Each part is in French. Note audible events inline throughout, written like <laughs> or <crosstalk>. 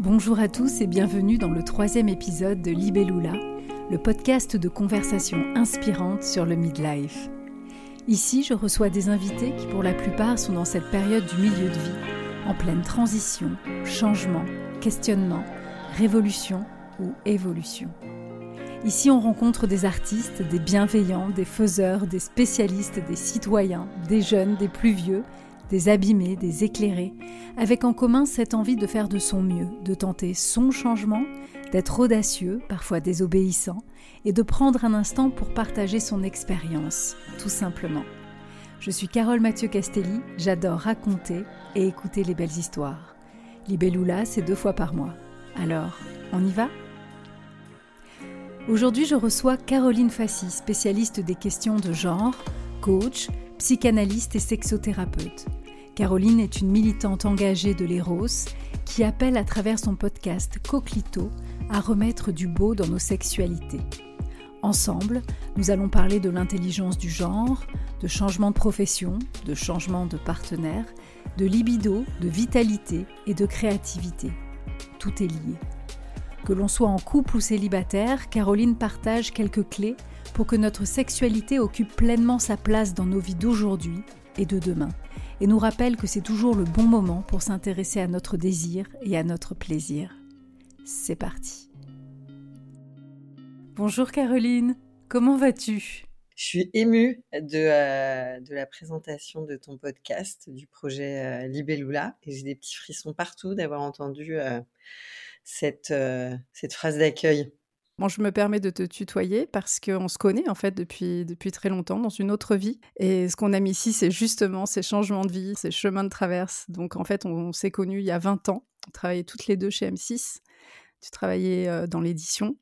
Bonjour à tous et bienvenue dans le troisième épisode de Libellula, le podcast de conversation inspirante sur le midlife. Ici, je reçois des invités qui pour la plupart sont dans cette période du milieu de vie, en pleine transition, changement, questionnement, révolution ou évolution. Ici, on rencontre des artistes, des bienveillants, des faiseurs, des spécialistes, des citoyens, des jeunes, des plus vieux, des abîmés, des éclairés, avec en commun cette envie de faire de son mieux, de tenter son changement, d'être audacieux, parfois désobéissant, et de prendre un instant pour partager son expérience, tout simplement. Je suis Carole Mathieu Castelli, j'adore raconter et écouter les belles histoires. Libellula, c'est deux fois par mois. Alors, on y va? Aujourd'hui, je reçois Caroline Fassi, spécialiste des questions de genre, coach, psychanalyste et sexothérapeute. Caroline est une militante engagée de l'Eros qui appelle à travers son podcast Coquelito à remettre du beau dans nos sexualités. Ensemble, nous allons parler de l'intelligence du genre, de changement de profession, de changement de partenaire, de libido, de vitalité et de créativité. Tout est lié. Que l'on soit en couple ou célibataire, Caroline partage quelques clés pour que notre sexualité occupe pleinement sa place dans nos vies d'aujourd'hui et de demain et nous rappelle que c'est toujours le bon moment pour s'intéresser à notre désir et à notre plaisir. C'est parti. Bonjour Caroline, comment vas-tu? Je suis émue de, euh, de, la présentation de ton podcast, du projet euh, Libellula, et j'ai des petits frissons partout d'avoir entendu euh, cette, cette phrase d'accueil. Je me permets de te tutoyer parce qu'on se connaît en fait depuis, depuis très longtemps dans une autre vie. Et ce qu'on a mis ici, c'est justement ces changements de vie, ces chemins de traverse. Donc en fait, on, s'est connus il y a 20 ans. On travaillait toutes les deux chez M6. Tu travaillais euh, dans l'édition,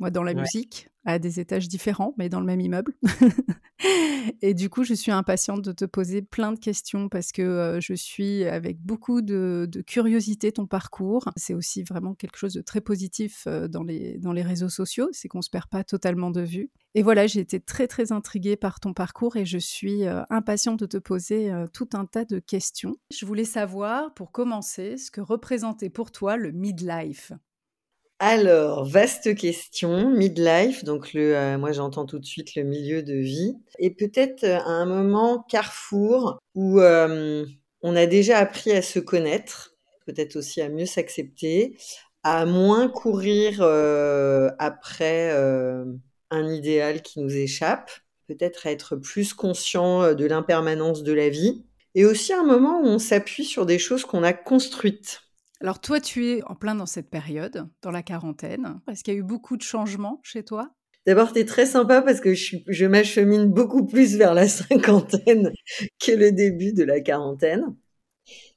moi dans la musique à des étages différents, mais dans le même immeuble. <laughs> et du coup, je suis impatiente de te poser plein de questions parce que euh, je suis avec beaucoup de, curiosité ton parcours. C'est aussi vraiment quelque chose de très positif euh, dans, les, dans les réseaux sociaux, c'est qu'on ne se perd pas totalement de vue. Et voilà, j'ai été très très intriguée par ton parcours et je suis euh, impatiente de te poser tout un tas de questions. Je voulais savoir, pour commencer, ce que représentait pour toi le midlife? Alors, vaste question, midlife, donc le, euh, moi j'entends tout de suite le milieu de vie, et peut-être euh, à un moment carrefour où euh, on a déjà appris à se connaître, peut-être aussi à mieux s'accepter, à moins courir après un idéal qui nous échappe, peut-être à être plus conscient de l'impermanence de la vie, et aussi un moment où on s'appuie sur des choses qu'on a construites alors toi, tu es en plein dans cette période, dans la quarantaine. Est-ce qu'il y a eu beaucoup de changements chez toi? D'abord, es très sympa parce que je, m'achemine beaucoup plus vers la <laughs> cinquantaine que le début de la quarantaine.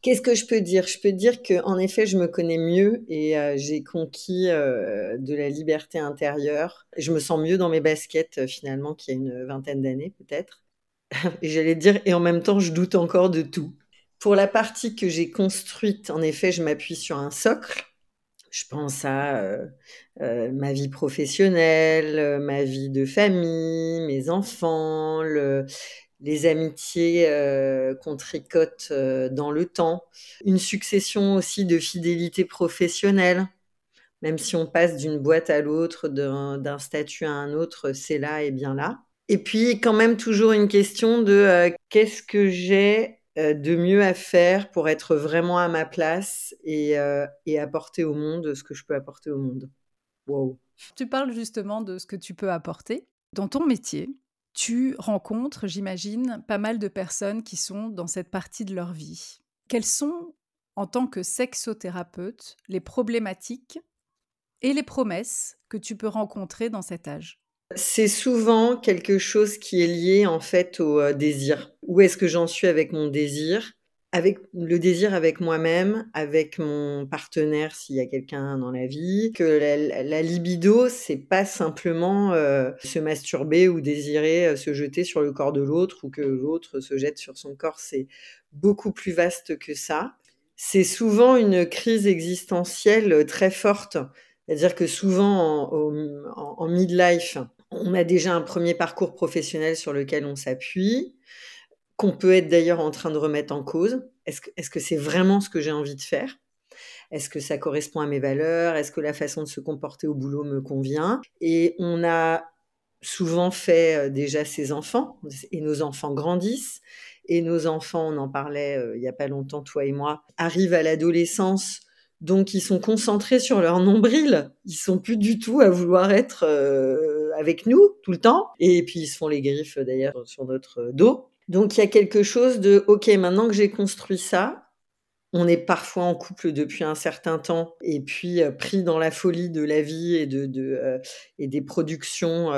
Qu'est-ce que je peux dire? Je peux dire que en effet, je me connais mieux et euh, j'ai conquis euh, de la liberté intérieure. Je me sens mieux dans mes baskets euh, finalement qu'il y a une vingtaine d'années peut-être. Et <laughs> j'allais dire et en même temps, je doute encore de tout. Pour la partie que j'ai construite, en effet, je m'appuie sur un socle. Je pense à euh, euh, ma vie professionnelle, euh, ma vie de famille, mes enfants, les amitiés qu'on tricote dans le temps, une succession aussi de fidélité professionnelle. Même si on passe d'une boîte à l'autre, d'un statut à un autre, c'est là et bien là. Et puis quand même toujours une question de qu'est-ce que j'ai de mieux à faire pour être vraiment à ma place et, euh, apporter au monde ce que je peux apporter au monde. Wow. Tu parles justement de ce que tu peux apporter. Dans ton métier, tu rencontres, j'imagine, pas mal de personnes qui sont dans cette partie de leur vie. Quelles sont, en tant que sexothérapeute, les problématiques et les promesses que tu peux rencontrer dans cet âge? C'est souvent quelque chose qui est lié en fait au euh, désir. Où est-ce que j'en suis avec mon désir? Avec le désir avec moi-même, avec mon partenaire s'il y a quelqu'un dans la vie, que la, libido c'est pas simplement euh, se masturber ou désirer euh, se jeter sur le corps de l'autre ou que l'autre se jette sur son corps, c'est beaucoup plus vaste que ça. C'est souvent une crise existentielle très forte, c'est-à-dire que souvent en, en midlife, on a déjà un premier parcours professionnel sur lequel on s'appuie, qu'on peut être d'ailleurs en train de remettre en cause. Est-ce que c'est vraiment ce que j'ai envie de faire? Est-ce que ça correspond à mes valeurs? Est-ce que la façon de se comporter au boulot me convient? Et on a souvent fait déjà ses enfants, et nos enfants grandissent, et nos enfants, on en parlait il n'y a pas longtemps, toi et moi, arrivent à l'adolescence donc ils sont concentrés sur leur nombril. Ils sont plus du tout à vouloir être euh, avec nous tout le temps. Et puis ils se font les griffes d'ailleurs sur notre dos. Donc il y a quelque chose de OK, maintenant que j'ai construit ça, on est parfois en couple depuis un certain temps et puis euh, pris dans la folie de la vie et de, euh, et des productions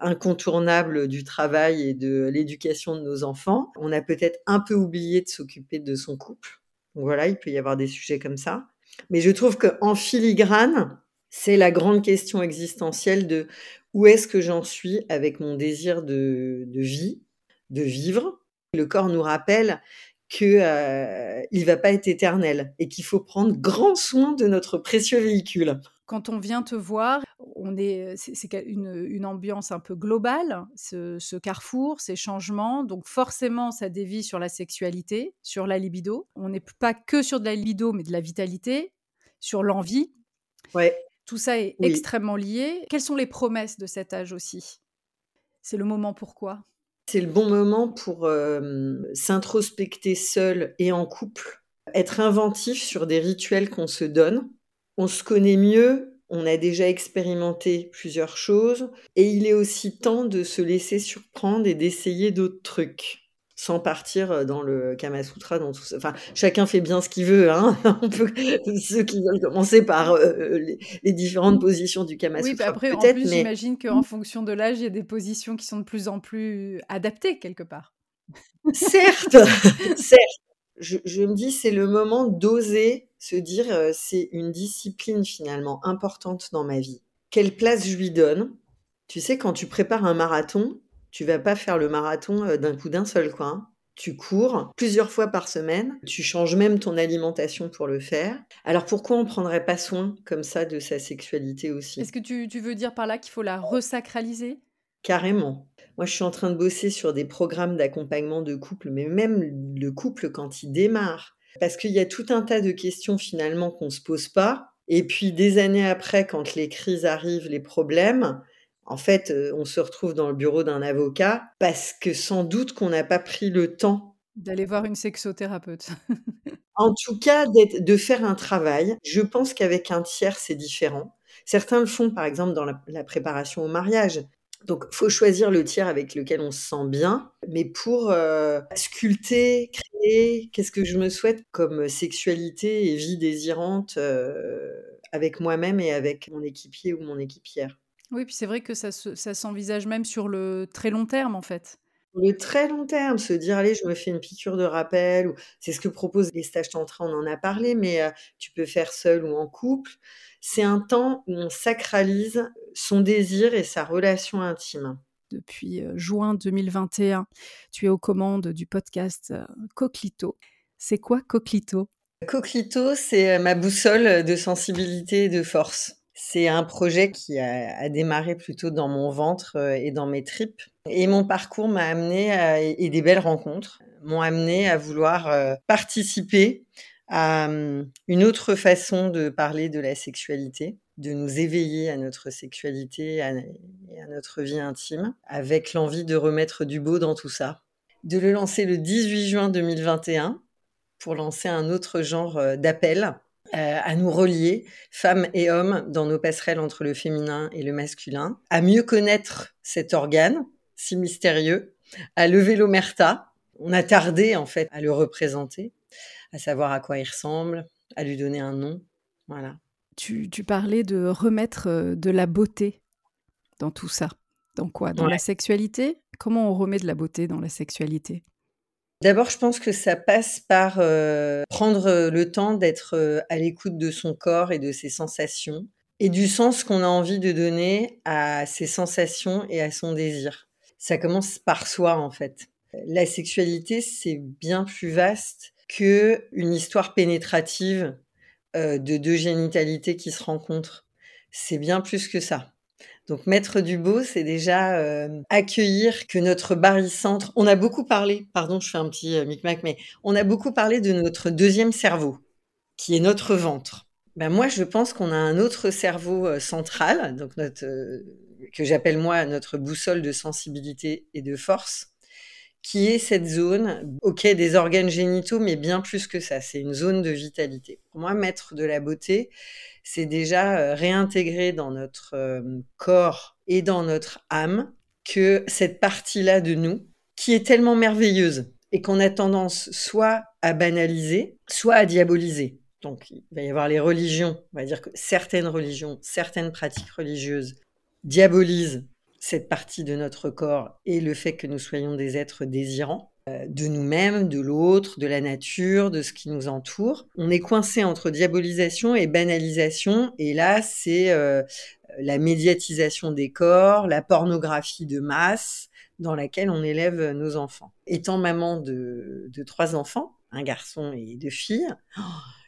incontournables du travail et de l'éducation de nos enfants. On a peut-être un peu oublié de s'occuper de son couple voilà, il peut y avoir des sujets comme ça. Mais je trouve qu'en filigrane, c'est la grande question existentielle de où est-ce que j'en suis avec mon désir de, vie, de vivre. Le corps nous rappelle qu'il euh, ne va pas être éternel et qu'il faut prendre grand soin de notre précieux véhicule quand on vient te voir, on est, c'est, une, ambiance un peu globale, ce, carrefour, ces changements. Donc forcément, ça dévie sur la sexualité, sur la libido. On n'est pas que sur de la libido, mais de la vitalité, sur l'envie. Ouais. Tout ça est extrêmement lié. Quelles sont les promesses de cet âge aussi? C'est le moment pourquoi? C'est le bon moment pour euh, s'introspecter seul et en couple, être inventif sur des rituels qu'on se donne on se connaît mieux, on a déjà expérimenté plusieurs choses, et il est aussi temps de se laisser surprendre et d'essayer d'autres trucs sans partir euh, dans le Kama Sutra, dans tout ça. Enfin, chacun fait bien ce qu'il veut. Hein <laughs> on peut, ceux qui veulent commencer par euh, les, différentes positions du Kama Sutra. Oui, après, en plus, j'imagine qu'en fonction de l'âge, il y a des positions qui sont de plus en plus adaptées quelque part. certes, <laughs> certes. Je, je me dis, c'est le moment d'oser se dire c'est une discipline finalement importante dans ma vie. Quelle place je lui donne? Tu sais, quand tu prépares un marathon, tu vas pas faire le marathon d'un coup d'un seul quoi. Hein. Tu cours plusieurs fois par semaine, tu changes même ton alimentation pour le faire. Alors pourquoi on prendrait pas soin comme ça de sa sexualité aussi? Est-ce que tu, tu veux dire par là qu'il faut la resacraliser? Carrément. Moi, je suis en train de bosser sur des programmes d'accompagnement de couple, mais même le couple quand il démarre, parce qu'il y a tout un tas de questions finalement qu'on ne se pose pas. Et puis des années après, quand les crises arrivent, les problèmes, en fait, euh, on se retrouve dans le bureau d'un avocat parce que sans doute qu'on n'a pas pris le temps d'aller voir une sexothérapeute. <laughs> en tout cas, de faire un travail. Je pense qu'avec un tiers, c'est différent. Certains le font, par exemple, dans la préparation au mariage. Donc, faut choisir le tiers avec lequel on se sent bien. Mais pour euh, sculpter, créer, qu'est-ce que je me souhaite comme sexualité et vie désirante euh, avec moi-même et avec mon équipier ou mon équipière? Oui, puis c'est vrai que ça, ça s'envisage même sur le très long terme, en fait. Le très long terme, se dire allez, je me fais une piqûre de rappel, ou c'est ce que proposent les stages tantra, on en a parlé, mais euh, tu peux faire seul ou en couple. C'est un temps où on sacralise son désir et sa relation intime. Depuis euh, juin 2021, tu es aux commandes du podcast euh, Coquelito. C'est quoi Coquelito? Coquelito, c'est ma boussole de sensibilité et de force. C'est un projet qui a, démarré plutôt dans mon ventre et dans mes tripes. Et mon parcours m'a amené à, et des belles rencontres m'ont amené à vouloir participer à une autre façon de parler de la sexualité, de nous éveiller à notre sexualité et à notre vie intime, avec l'envie de remettre du beau dans tout ça. De le lancer le 18 juin 2021 pour lancer un autre genre d'appel euh, à nous relier, femmes et hommes, dans nos passerelles entre le féminin et le masculin, à mieux connaître cet organe si mystérieux, à lever l'omerta. On a tardé en fait à le représenter, à savoir à quoi il ressemble, à lui donner un nom. Voilà. Tu, parlais de remettre euh, de la beauté dans tout ça. Dans quoi? Dans la sexualité? Comment on remet de la beauté dans la sexualité? D'abord, je pense que ça passe par euh, prendre euh, le temps d'être euh, à l'écoute de son corps et de ses sensations et du sens qu'on a envie de donner à ses sensations et à son désir. Ça commence par soi en fait. La sexualité, c'est bien plus vaste que une histoire pénétrative de deux génitalités qui se rencontrent. C'est bien plus que ça. Donc mettre du beau, c'est déjà euh, accueillir que notre barycentre, on a beaucoup parlé, pardon, je fais un petit euh, micmac, mais on a beaucoup parlé de notre deuxième cerveau, qui est notre ventre. Ben moi, je pense qu'on a un autre cerveau euh, central, donc notre, euh, que j'appelle moi notre boussole de sensibilité et de force, qui est cette zone, ok, des organes génitaux, mais bien plus que ça, c'est une zone de vitalité. Pour moi, mettre de la beauté, c'est déjà euh, réintégrer dans notre corps et dans notre âme que cette partie-là de nous, qui est tellement merveilleuse et qu'on a tendance soit à banaliser, soit à diaboliser. Donc, il va y avoir les religions. On va dire que certaines religions, certaines pratiques religieuses diabolisent cette partie de notre corps et le fait que nous soyons des êtres désirants euh, de nous-mêmes, de l'autre, de la nature, de ce qui nous entoure. On est coincé entre diabolisation et banalisation, et là, c'est euh, la médiatisation des corps, la pornographie de masse dans laquelle on élève nos enfants. Étant maman de, de trois enfants, un garçon et deux filles, oh,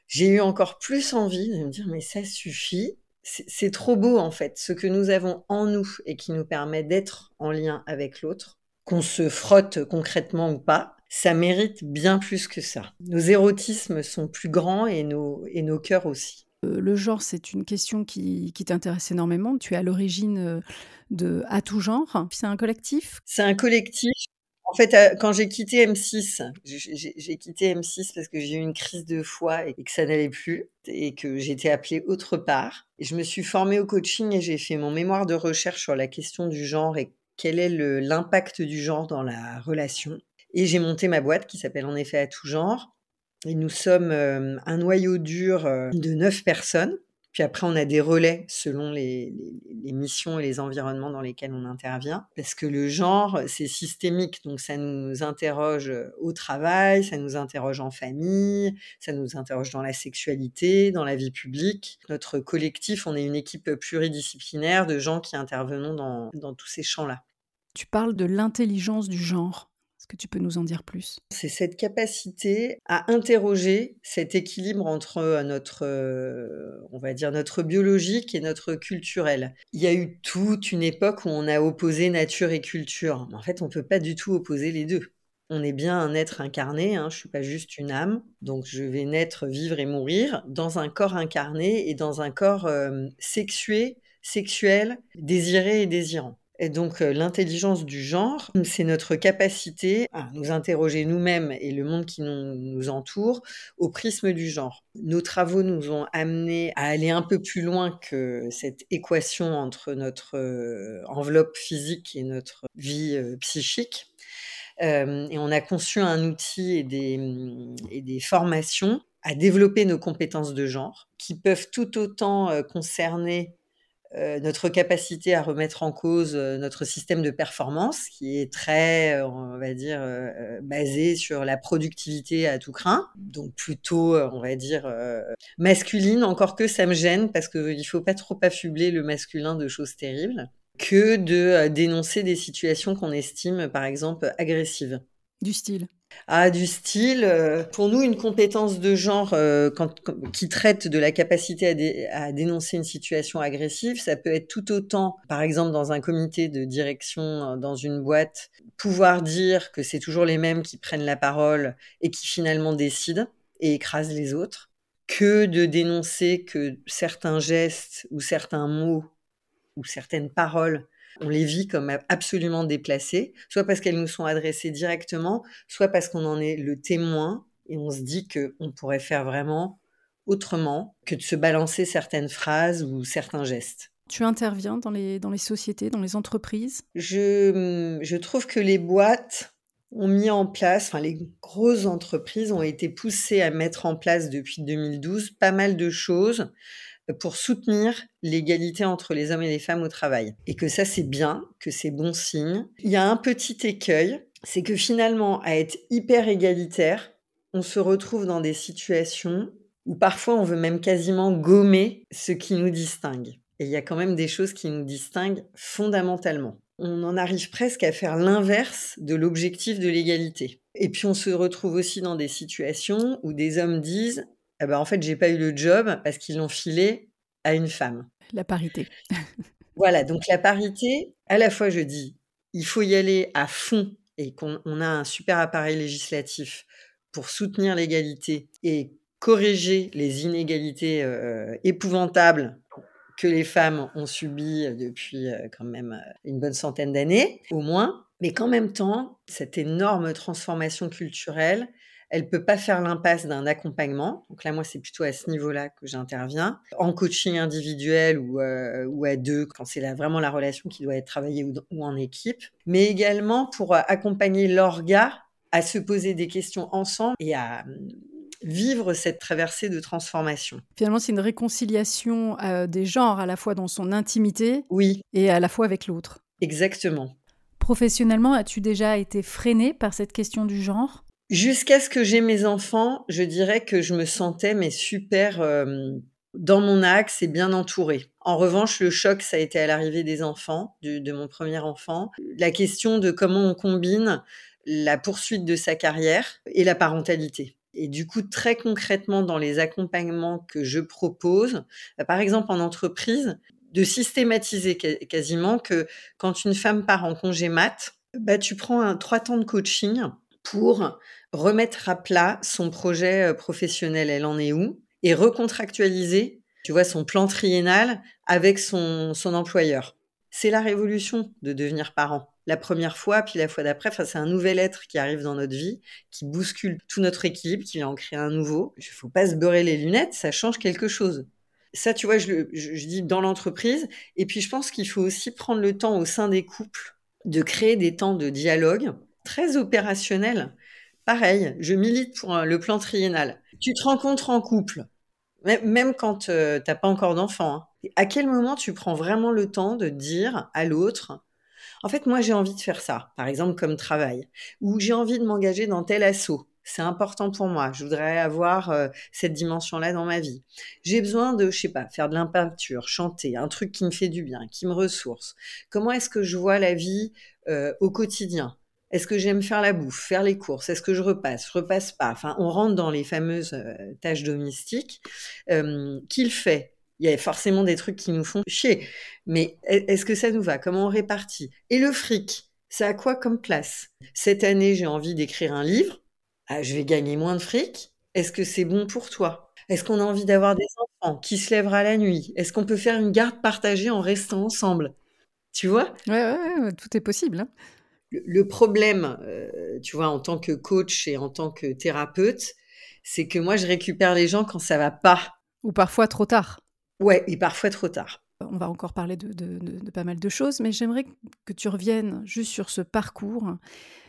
j'ai eu encore plus envie de me dire mais ça suffit. C'est trop beau en fait, ce que nous avons en nous et qui nous permet d'être en lien avec l'autre, qu'on se frotte concrètement ou pas, ça mérite bien plus que ça. Nos érotismes sont plus grands et nos, et nos cœurs aussi. Euh, le genre, c'est une question qui, qui t'intéresse énormément. Tu es à l'origine euh, de À tout genre. C'est un collectif? C'est un collectif en fait, euh, quand j'ai quitté M6, j'ai quitté M6 parce que j'ai eu une crise de foi et que ça n'allait plus et que j'étais appelée autre part. Je me suis formée au coaching et j'ai fait mon mémoire de recherche sur la question du genre et quel est l'impact du genre dans la relation. Et j'ai monté ma boîte qui s'appelle en effet à tout genre. Et nous sommes euh, un noyau dur euh, de neuf personnes puis après, on a des relais selon les, missions et les environnements dans lesquels on intervient. Parce que le genre, c'est systémique. Donc, ça nous interroge au travail, ça nous interroge en famille, ça nous interroge dans la sexualité, dans la vie publique. Notre collectif, on est une équipe pluridisciplinaire de gens qui intervenons dans, dans tous ces champs-là. Tu parles de l'intelligence du genre. Est-ce que tu peux nous en dire plus? C'est cette capacité à interroger cet équilibre entre euh, notre, euh, on va dire, notre biologique et notre culturel. Il y a eu toute une époque où on a opposé nature et culture. En fait, on ne peut pas du tout opposer les deux. On est bien un être incarné, hein, je ne suis pas juste une âme, donc je vais naître, vivre et mourir dans un corps incarné et dans un corps euh, sexué, sexuel, désiré et désirant. Et donc euh, l'intelligence du genre, c'est notre capacité à nous interroger nous-mêmes et le monde qui nous, entoure au prisme du genre. Nos travaux nous ont amenés à aller un peu plus loin que cette équation entre notre euh, enveloppe physique et notre vie euh, psychique. et on a conçu un outil des, et des formations à développer nos compétences de genre qui peuvent tout autant concerner euh, notre capacité à remettre en cause euh, notre système de performance, qui est très, euh, on va dire, basé sur la productivité à tout craint, donc plutôt, on va dire, masculine, encore que ça me gêne, parce qu'il ne faut pas trop affubler le masculin de choses terribles, que de dénoncer des situations qu'on estime, par exemple, agressives. Du style? Ah, du style, euh, pour nous, une compétence de genre euh, qui traite de la capacité à, dénoncer une situation agressive, ça peut être tout autant, par exemple, dans un comité de direction, euh, dans une boîte, pouvoir dire que c'est toujours les mêmes qui prennent la parole et qui finalement décident et écrasent les autres, que de dénoncer que certains gestes ou certains mots ou certaines paroles on les vit comme absolument déplacées, soit parce qu'elles nous sont adressées directement, soit parce qu'on en est le témoin et on se dit qu'on pourrait faire vraiment autrement que de se balancer certaines phrases ou certains gestes. Tu interviens dans les, dans les sociétés, dans les entreprises? Je, je trouve que les boîtes ont mis en place, enfin les grosses entreprises ont été poussées à mettre en place depuis 2012 pas mal de choses pour soutenir l'égalité entre les hommes et les femmes au travail. Et que ça, c'est bien, que c'est bon signe. Il y a un petit écueil, c'est que finalement, à être hyper égalitaire, on se retrouve dans des situations où parfois on veut même quasiment gommer ce qui nous distingue. Et il y a quand même des choses qui nous distinguent fondamentalement. On en arrive presque à faire l'inverse de l'objectif de l'égalité. Et puis on se retrouve aussi dans des situations où des hommes disent eh ben, en fait, j'ai pas eu le job parce qu'ils l'ont filé à une femme. La parité. <laughs> voilà, donc la parité, à la fois je dis, il faut y aller à fond et qu'on a un super appareil législatif pour soutenir l'égalité et corriger les inégalités épouvantables que les femmes ont subies depuis quand même une bonne centaine d'années, au moins. Mais qu'en même temps, cette énorme transformation culturelle, elle peut pas faire l'impasse d'un accompagnement. Donc là, moi, c'est plutôt à ce niveau-là que j'interviens. En coaching individuel ou, euh, ou à deux, quand c'est vraiment la relation qui doit être travaillée ou, en équipe. Mais également pour euh, accompagner l'orga à se poser des questions ensemble et à hum, vivre cette traversée de transformation. Finalement, c'est une réconciliation euh, des genres, à la fois dans son intimité oui. et à la fois avec l'autre. Exactement. Professionnellement, as-tu déjà été freinée par cette question du genre? Jusqu'à ce que j'ai mes enfants, je dirais que je me sentais mais super euh, dans mon axe et bien entourée. En revanche, le choc, ça a été à l'arrivée des enfants, de mon premier enfant. La question de comment on combine la poursuite de sa carrière et la parentalité. Et du coup, très concrètement, dans les accompagnements que je propose, bah, par exemple en entreprise, de systématiser quasiment que quand une femme part en congé mat, bah, tu prends un trois temps de coaching pour remettre à plat son projet euh, professionnel, elle en est où, et recontractualiser, tu vois, son plan triennal avec son, son employeur. C'est la révolution de devenir parent. La première fois, puis la fois d'après, enfin, c'est un nouvel être qui arrive dans notre vie, qui bouscule tout notre équilibre, qui vient en créer un nouveau. Il faut pas se beurrer les lunettes, ça change quelque chose. Ça, tu vois, je dis dans l'entreprise. Et puis, je pense qu'il faut aussi prendre le temps au sein des couples de créer des temps de dialogue très opérationnels Pareil, je milite pour le plan triennal. Tu te rencontres en couple, même quand euh, tu n'as pas encore d'enfant. Hein. À quel moment tu prends vraiment le temps de dire à l'autre, en fait, moi j'ai envie de faire ça, par exemple comme travail, ou j'ai envie de m'engager dans tel assaut. C'est important pour moi. Je voudrais avoir euh, cette dimension-là dans ma vie. J'ai besoin de, je sais pas, faire de l'impeinture, chanter, un truc qui me fait du bien, qui me ressource. Comment est-ce que je vois la vie euh, au quotidien? Est-ce que j'aime faire la bouffe, faire les courses? Est-ce que je repasse Je repasse pas? Enfin, on rentre dans les fameuses euh, tâches domestiques. Qu'il fait Il y a forcément des trucs qui nous font chier. Mais est-ce que ça nous va? Comment on répartit? Et le fric, c'est à quoi comme place? Cette année, j'ai envie d'écrire un livre. Ah, je vais gagner moins de fric. Est-ce que c'est bon pour toi? Est-ce qu'on a envie d'avoir des enfants Qui se lèvera la nuit? Est-ce qu'on peut faire une garde partagée en restant ensemble? Tu vois? Ouais, ouais, ouais, tout est possible. Hein le problème, euh, tu vois, en tant que coach et en tant que thérapeute, c'est que moi, je récupère les gens quand ça va pas. Ou parfois trop tard. Ouais, et parfois trop tard. On va encore parler de, pas mal de choses, mais j'aimerais que tu reviennes juste sur ce parcours,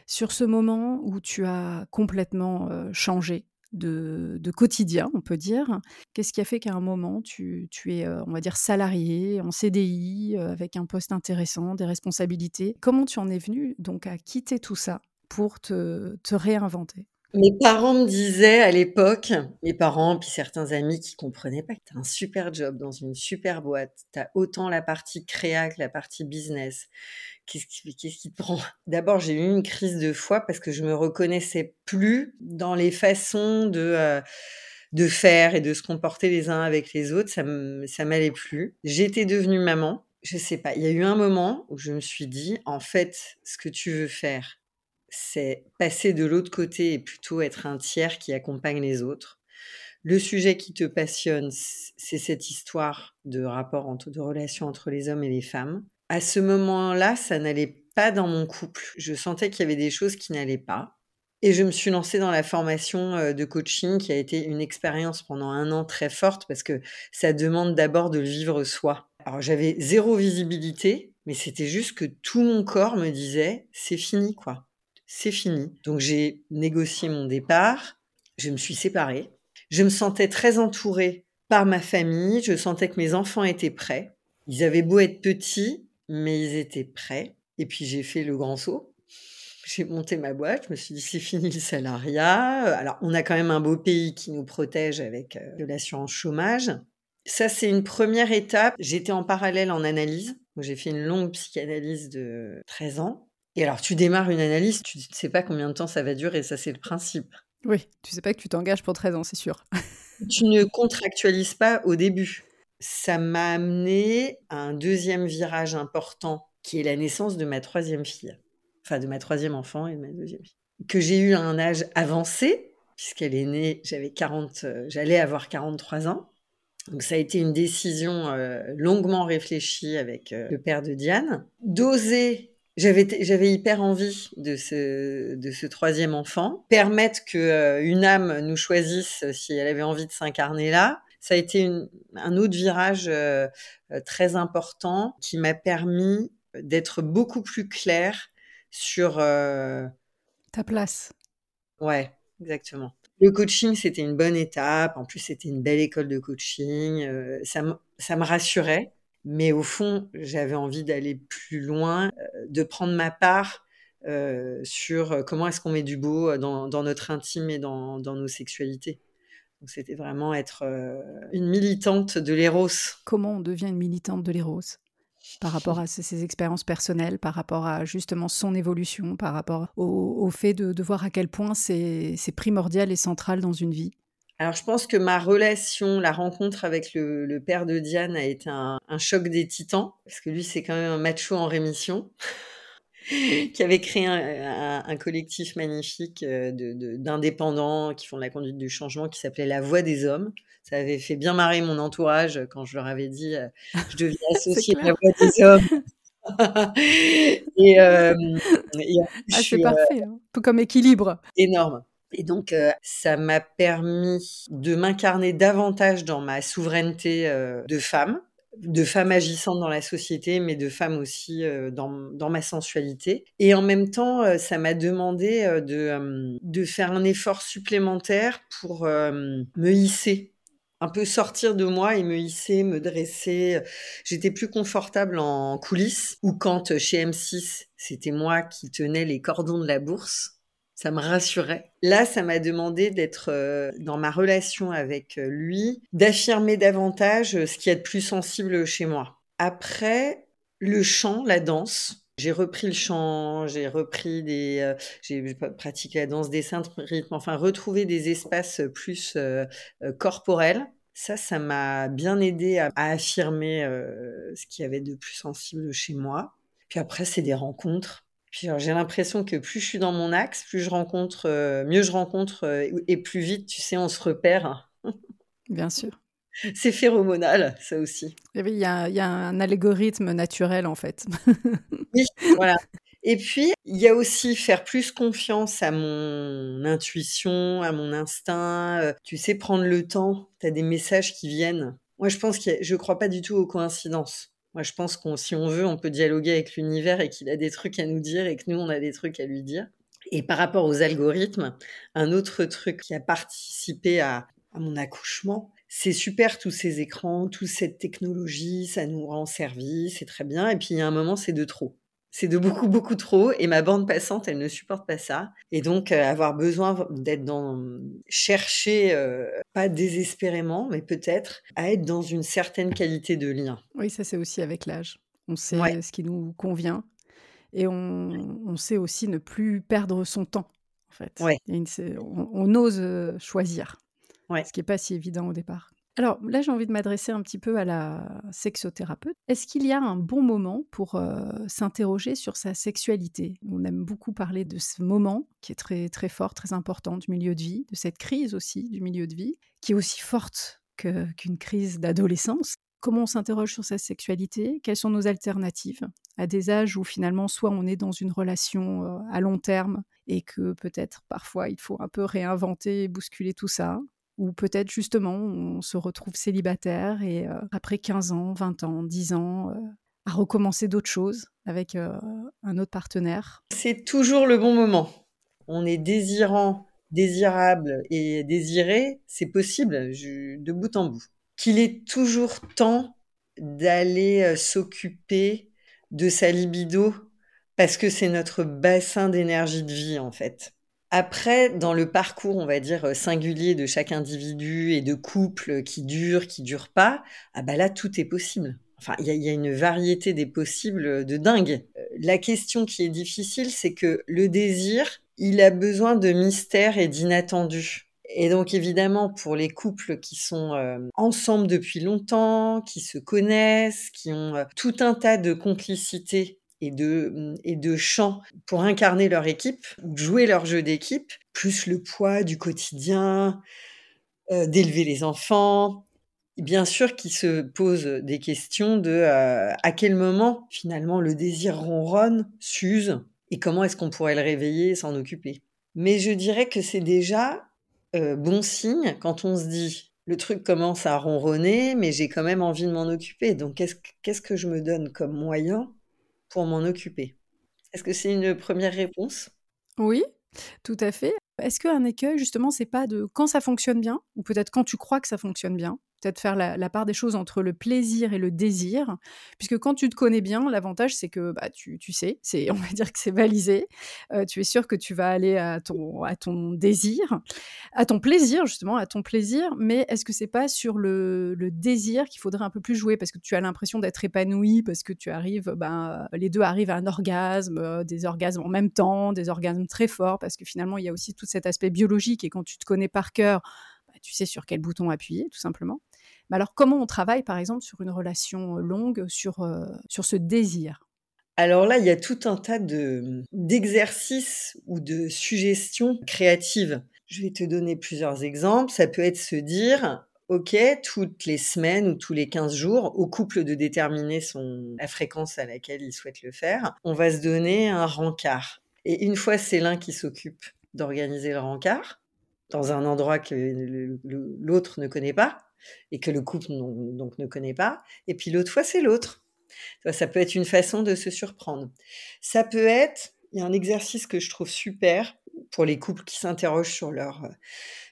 sur ce moment où tu as complètement euh, changé de, quotidien, on peut dire. Qu'est-ce qui a fait qu'à un moment, tu, es, euh, on va dire, salarié, en CDI, euh, avec un poste intéressant, des responsabilités? Comment tu en es venu donc à quitter tout ça pour te, te réinventer? Mes parents me disaient à l'époque, mes parents, puis certains amis qui comprenaient pas que tu un super job dans une super boîte, tu as autant la partie créa que la partie business. Qu'est-ce qui, te prend? D'abord, j'ai eu une crise de foi parce que je me reconnaissais plus dans les façons de, euh, faire et de se comporter les uns avec les autres. Ça, ça m'allait plus. J'étais devenue maman. Je sais pas. Il y a eu un moment où je me suis dit, en fait, ce que tu veux faire, c'est passer de l'autre côté et plutôt être un tiers qui accompagne les autres. Le sujet qui te passionne, c'est cette histoire de rapport, entre, de relation entre les hommes et les femmes. À ce moment-là, ça n'allait pas dans mon couple. Je sentais qu'il y avait des choses qui n'allaient pas. Et je me suis lancée dans la formation euh, de coaching qui a été une expérience pendant un an très forte parce que ça demande d'abord de le vivre soi. Alors j'avais zéro visibilité, mais c'était juste que tout mon corps me disait c'est fini quoi c'est fini. Donc j'ai négocié mon départ, je me suis séparée. Je me sentais très entourée par ma famille, je sentais que mes enfants étaient prêts. Ils avaient beau être petits, mais ils étaient prêts. Et puis j'ai fait le grand saut. J'ai monté ma boîte, je me suis dit c'est fini le salariat. Alors on a quand même un beau pays qui nous protège avec euh, de l'assurance chômage. Ça c'est une première étape. J'étais en parallèle en analyse. J'ai fait une longue psychanalyse de 13 ans. Et alors, tu démarres une analyse, tu ne sais pas combien de temps ça va durer, ça c'est le principe. Oui, tu sais pas que tu t'engages pour 13 ans, c'est sûr. <laughs> tu ne contractualises pas au début. Ça m'a amené à un deuxième virage important, qui est la naissance de ma troisième fille. Enfin, de ma troisième enfant et de ma deuxième fille. Que j'ai eu à un âge avancé, puisqu'elle est née, j'avais 40, j'allais avoir 43 ans. Donc ça a été une décision longuement réfléchie avec le père de Diane, d'oser j'avais, j'avais hyper envie de ce, de ce troisième enfant, permettre que euh, une âme nous choisisse si elle avait envie de s'incarner là. Ça a été une, un autre virage euh, euh, très important qui m'a permis d'être beaucoup plus clair sur ta place. Ouais, exactement. Le coaching, c'était une bonne étape. En plus, c'était une belle école de coaching. ça, ça me rassurait. Mais au fond, j'avais envie d'aller plus loin, euh, de prendre ma part euh, sur euh, comment est-ce qu'on met du beau dans, notre intime et dans, nos sexualités. Donc c'était vraiment être une militante de l'éros. Comment on devient une militante de l'éros par rapport à <laughs> ses, expériences personnelles, par rapport à justement son évolution, par rapport au, fait de, voir à quel point c'est primordial et central dans une vie? Alors, je pense que ma relation, la rencontre avec le, père de Diane a été un, choc des titans, parce que lui, c'est quand même un macho en rémission, <laughs> qui avait créé un, collectif magnifique euh, d'indépendants qui font de la conduite du changement, qui s'appelait La Voix des Hommes. Ça avait fait bien marrer mon entourage quand je leur avais dit euh, je deviens <laughs> associée à La Voix des Hommes. <laughs> et, euh, ah, c'est parfait, un hein. peu comme équilibre. Énorme. Et donc, euh, ça m'a permis de m'incarner davantage dans ma souveraineté euh, de femme, de femme agissante dans la société, mais de femme aussi euh, dans, ma sensualité. Et en même temps, ça m'a demandé de, de faire un effort supplémentaire pour me hisser un peu sortir de moi et me hisser, me dresser. J'étais plus confortable en coulisses ou quand chez M6, c'était moi qui tenais les cordons de la bourse ça me rassurait. Là, ça m'a demandé d'être euh, dans ma relation avec euh, lui, d'affirmer davantage euh, ce qui est de plus sensible chez moi. Après, le chant, la danse. J'ai repris le chant, j'ai repris des, j'ai pratiqué la danse des saints rythmes, enfin retrouver des espaces plus corporels. Ça, ça m'a bien aidé à, affirmer ce qui y avait de plus sensible chez moi. Puis après, c'est des rencontres puis j'ai l'impression que plus je suis dans mon axe, plus je rencontre, euh, mieux je rencontre euh, et plus vite, tu sais, on se repère. Bien sûr. <laughs> C'est phéromonal, ça aussi. Il y, a, il y a un algorithme naturel, en fait. oui, <laughs> voilà. Et puis, il y a aussi faire plus confiance à mon intuition, à mon instinct. Euh, tu sais, prendre le temps. Tu as des messages qui viennent. Moi, je pense que je ne crois pas du tout aux coïncidences. Moi, je pense qu'on, si on veut, on peut dialoguer avec l'univers et qu'il a des trucs à nous dire et que nous, on a des trucs à lui dire. Et par rapport aux algorithmes, un autre truc qui a participé à, mon accouchement, c'est super tous ces écrans, toute cette technologie, ça nous rend service, c'est très bien. Et puis il y a un moment, c'est de trop c'est de beaucoup, beaucoup trop. Et ma bande passante, elle ne supporte pas ça. Et donc, euh, avoir besoin d'être dans, chercher, euh, pas désespérément, mais peut-être, à être dans une certaine qualité de lien. Oui, ça c'est aussi avec l'âge. On sait ce qui nous convient. Et on, sait aussi ne plus perdre son temps, en fait. on, ose euh, choisir. Ce qui n'est pas si évident au départ. Alors là, j'ai envie de m'adresser un petit peu à la sexothérapeute. Est-ce qu'il y a un bon moment pour s'interroger sur sa sexualité? On aime beaucoup parler de ce moment qui est très très fort, très important du milieu de vie, de cette crise aussi du milieu de vie, qui est aussi forte qu'une crise d'adolescence. Comment on s'interroge sur sa sexualité? Quelles sont nos alternatives? À des âges où finalement soit on est dans une relation à long terme et que peut-être parfois il faut un peu réinventer, bousculer tout ça, ou peut-être justement on se retrouve célibataire et euh, après 15 ans, 20 ans, 10 ans, euh, à recommencer d'autres choses avec euh, un autre partenaire. C'est toujours le bon moment. On est désirant, désirable et désiré, c'est possible de bout en bout. Qu'il est toujours temps d'aller s'occuper de sa libido parce que c'est notre bassin d'énergie de vie en fait. Après, dans le parcours, on va dire, euh, singulier de chaque individu et de couple qui dure, qui dure pas, ah bah là, tout est possible. Enfin, il y, a une variété des possibles de dingue. Euh, la question qui est difficile, c'est que le désir, il a besoin de mystère et d'inattendu. Et donc évidemment, pour les couples qui sont euh, ensemble depuis longtemps, qui se connaissent, qui ont tout un tas de complicités et de, et de chant pour incarner leur équipe, jouer leur jeu d'équipe, plus le poids du quotidien, euh, d'élever les enfants. Bien sûr qu'ils se posent des questions de euh, à quel moment finalement le désir ronronne, s'use, et comment est-ce qu'on pourrait le réveiller et s'en occuper. Mais je dirais que c'est déjà euh, bon signe quand on se dit le truc commence à ronronner, mais j'ai quand même envie de m'en occuper. Donc qu'est-ce que je me donne comme moyen pour m'en occuper. Est-ce que c'est une première réponse? Oui, tout à fait. Est-ce qu'un écueil, justement, c'est pas de quand ça fonctionne bien, ou peut-être quand tu crois que ça fonctionne bien, peut-être faire la, part des choses entre le plaisir et le désir, puisque quand tu te connais bien, l'avantage c'est que bah, tu, sais, <laughs> on va dire que c'est balisé, euh, tu es sûr que tu vas aller à ton, désir, à ton plaisir justement, à ton plaisir, mais est-ce que c'est pas sur le, désir qu'il faudrait un peu plus jouer, parce que tu as l'impression d'être épanoui, parce que tu arrives, ben, les deux arrivent à un orgasme, euh, des orgasmes en même temps, des orgasmes très forts, parce que finalement il y a aussi tout cet aspect biologique, et quand tu te connais par cœur, bah, tu sais sur quel bouton appuyer, tout simplement. Mais alors, comment on travaille, par exemple, sur une relation longue, sur, sur ce désir? Alors là, il y a tout un tas de, d'exercices ou de suggestions créatives. Je vais te donner plusieurs exemples. Ça peut être se dire, OK, toutes les semaines ou tous les 15 jours, au couple de déterminer son, la fréquence à laquelle il souhaite le faire, on va se donner un rencard. Et une fois, c'est l'un qui s'occupe d'organiser le rencard, dans un endroit que l'autre ne connaît pas, et que le couple donc ne connaît pas. Et puis l'autre fois, c'est l'autre. Ça peut être une façon de se surprendre. Ça peut être, il y a un exercice que je trouve super pour les couples qui s'interrogent sur leur euh,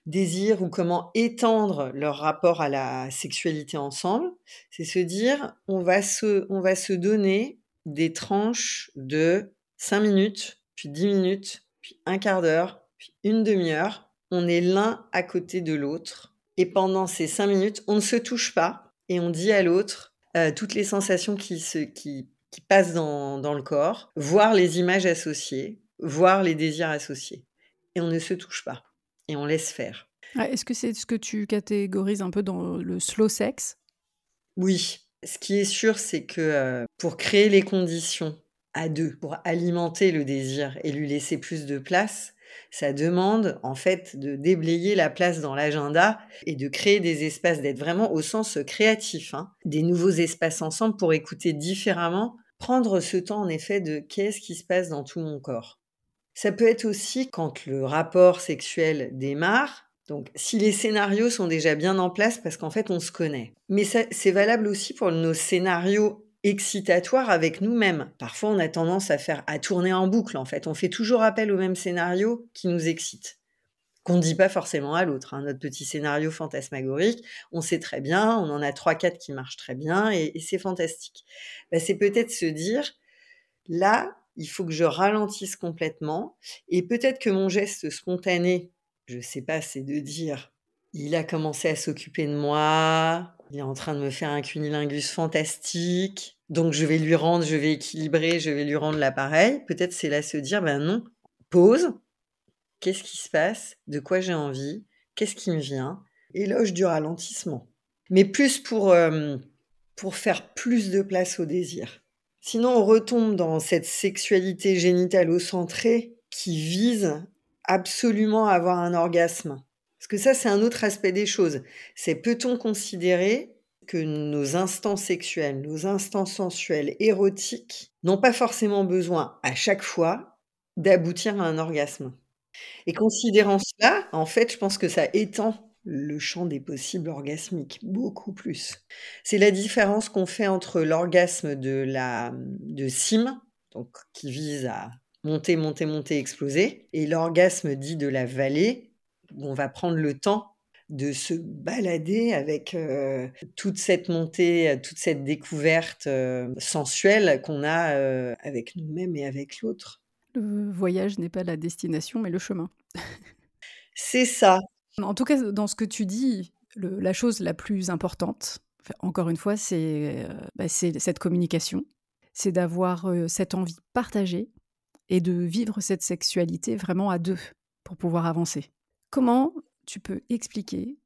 désir ou comment étendre leur rapport à la sexualité ensemble, c'est se dire on va se, on va se donner des tranches de 5 minutes, puis 10 minutes, puis un quart d'heure, puis une demi-heure. On est l'un à côté de l'autre et pendant ces cinq minutes, on ne se touche pas et on dit à l'autre euh, toutes les sensations qui, se, qui, qui passent dans, dans, le corps, voir les images associées, voir les désirs associés. Et on ne se touche pas et on laisse faire. Ah, est-ce que c'est ce que tu catégorises un peu dans le slow sex? Oui. Ce qui est sûr, c'est que euh, pour créer les conditions à deux, pour alimenter le désir et lui laisser plus de place, ça demande en fait de déblayer la place dans l'agenda et de créer des espaces, d'être vraiment au sens créatif, hein. des nouveaux espaces ensemble pour écouter différemment, prendre ce temps en effet de qu'est-ce qui se passe dans tout mon corps. Ça peut être aussi quand le rapport sexuel démarre, donc, si les scénarios sont déjà bien en place, parce qu'en fait, on se connaît. Mais c'est valable aussi pour nos scénarios excitatoire avec nous-mêmes. Parfois, on a tendance à faire à tourner en boucle. En fait, on fait toujours appel au même scénario qui nous excite, qu'on ne dit pas forcément à l'autre. Hein. Notre petit scénario fantasmagorique, on sait très bien, on en a trois quatre qui marchent très bien et, c'est fantastique. Bah, c'est peut-être se dire là, il faut que je ralentisse complètement et peut-être que mon geste spontané, je sais pas, c'est de dire il a commencé à s'occuper de moi, il est en train de me faire un cunilingus fantastique. Donc je vais lui rendre, je vais équilibrer, je vais lui rendre l'appareil. Peut-être c'est là se dire, ben non, pause. Qu'est-ce qui se passe? De quoi j'ai envie? Qu'est-ce qui me vient? Éloge du ralentissement. Mais plus pour, euh, pour faire plus de place au désir. Sinon, on retombe dans cette sexualité génitalo-centrée qui vise absolument à avoir un orgasme. Que ça, c'est un autre aspect des choses. C'est peut-on considérer que nos instants sexuels, nos instants sensuels, érotiques, n'ont pas forcément besoin à chaque fois d'aboutir à un orgasme? Et considérant cela, en fait, je pense que ça étend le champ des possibles orgasmiques beaucoup plus. C'est la différence qu'on fait entre l'orgasme de la de Sim, donc qui vise à monter, monter, monter, exploser, et l'orgasme dit de la vallée, où on va prendre le temps de se balader avec euh, toute cette montée, toute cette découverte euh, sensuelle qu'on a euh, avec nous-mêmes et avec l'autre. Le voyage n'est pas la destination, mais le chemin. C'est ça. En tout cas, dans ce que tu dis, la chose la plus importante, encore une fois, c'est bah, cette communication, c'est d'avoir cette envie partagée et de vivre cette sexualité vraiment à deux pour pouvoir avancer. Comment tu peux expliquer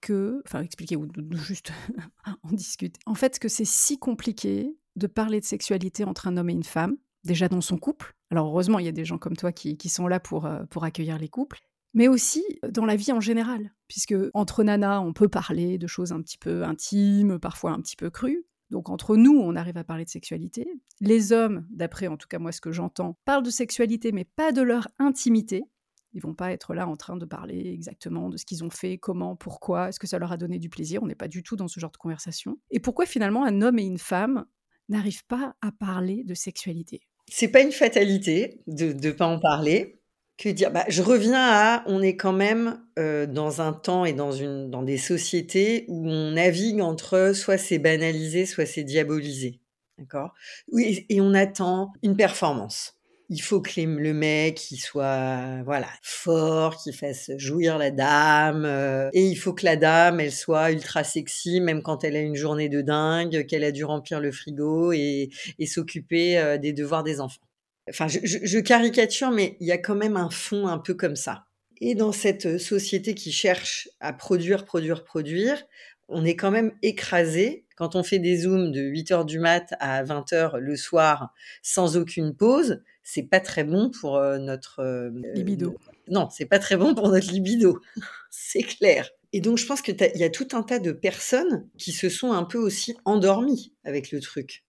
que, enfin expliquer ou juste <laughs> en discuter, en fait que c'est si compliqué de parler de sexualité entre un homme et une femme, déjà dans son couple. Alors heureusement, il y a des gens comme toi qui, sont là pour, euh, pour accueillir les couples, mais aussi dans la vie en général, puisque entre nanas, on peut parler de choses un petit peu intimes, parfois un petit peu crues. Donc entre nous, on arrive à parler de sexualité. Les hommes, d'après en tout cas moi ce que j'entends, parlent de sexualité, mais pas de leur intimité. Ils vont pas être là en train de parler exactement de ce qu'ils ont fait, comment, pourquoi, est-ce que ça leur a donné du plaisir? On n'est pas du tout dans ce genre de conversation. Et pourquoi finalement un homme et une femme n'arrivent pas à parler de sexualité? C'est pas une fatalité de ne pas en parler. Que dire? Bah, Je reviens à, on est quand même euh, dans un temps et dans, une, dans des sociétés où on navigue entre soit c'est banalisé, soit c'est diabolisé. D'accord? Et on attend une performance il faut que le mec il soit voilà fort, qu'il fasse jouir la dame, euh, et il faut que la dame elle soit ultra sexy même quand elle a une journée de dingue, qu'elle a dû remplir le frigo et, s'occuper euh, des devoirs des enfants. Enfin, je, caricature, mais il y a quand même un fond un peu comme ça. Et dans cette société qui cherche à produire, produire, produire, on est quand même écrasé quand on fait des zooms de 8 heures du mat à 20 heures le soir sans aucune pause c'est pas très bon pour notre libido. Non, c'est pas très bon pour notre libido, <laughs> c'est clair. Et donc je pense qu'il y a tout un tas de personnes qui se sont un peu aussi endormies avec le truc,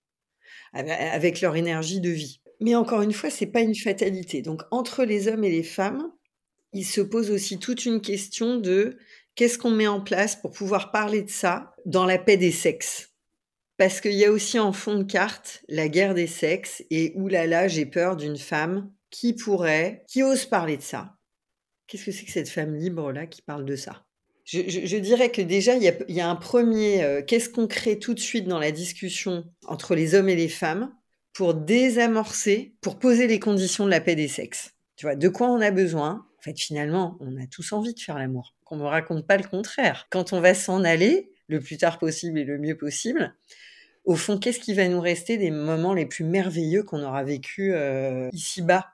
avec leur énergie de vie. Mais encore une fois, c'est pas une fatalité. Donc entre les hommes et les femmes, il se pose aussi toute une question de qu'est-ce qu'on met en place pour pouvoir parler de ça dans la paix des sexes. Parce qu'il y a aussi en fond de carte la guerre des sexes et oulala, j'ai peur d'une femme qui pourrait, qui ose parler de ça. Qu'est-ce que c'est que cette femme libre-là qui parle de ça? Je, dirais que déjà, il y a, un premier, euh, qu'est-ce qu'on crée tout de suite dans la discussion entre les hommes et les femmes pour désamorcer, pour poser les conditions de la paix des sexes? Tu vois, de quoi on a besoin? En fait, finalement, on a tous envie de faire l'amour. Qu'on ne me raconte pas le contraire. Quand on va s'en aller, le plus tard possible et le mieux possible, au fond, qu'est-ce qui va nous rester des moments les plus merveilleux qu'on aura vécu euh, ici-bas?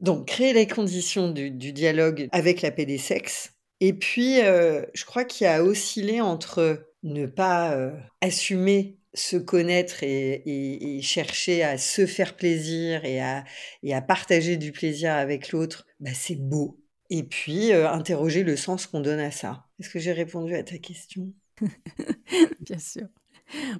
Donc, créer les conditions du, dialogue avec la paix des sexes. Et puis, euh, je crois qu'il y a oscillé entre ne pas euh, assumer se connaître et, chercher à se faire plaisir et à, partager du plaisir avec l'autre, bah, c'est beau. Et puis, interroger le sens qu'on donne à ça. Est-ce que j'ai répondu à ta question? <laughs> Bien sûr.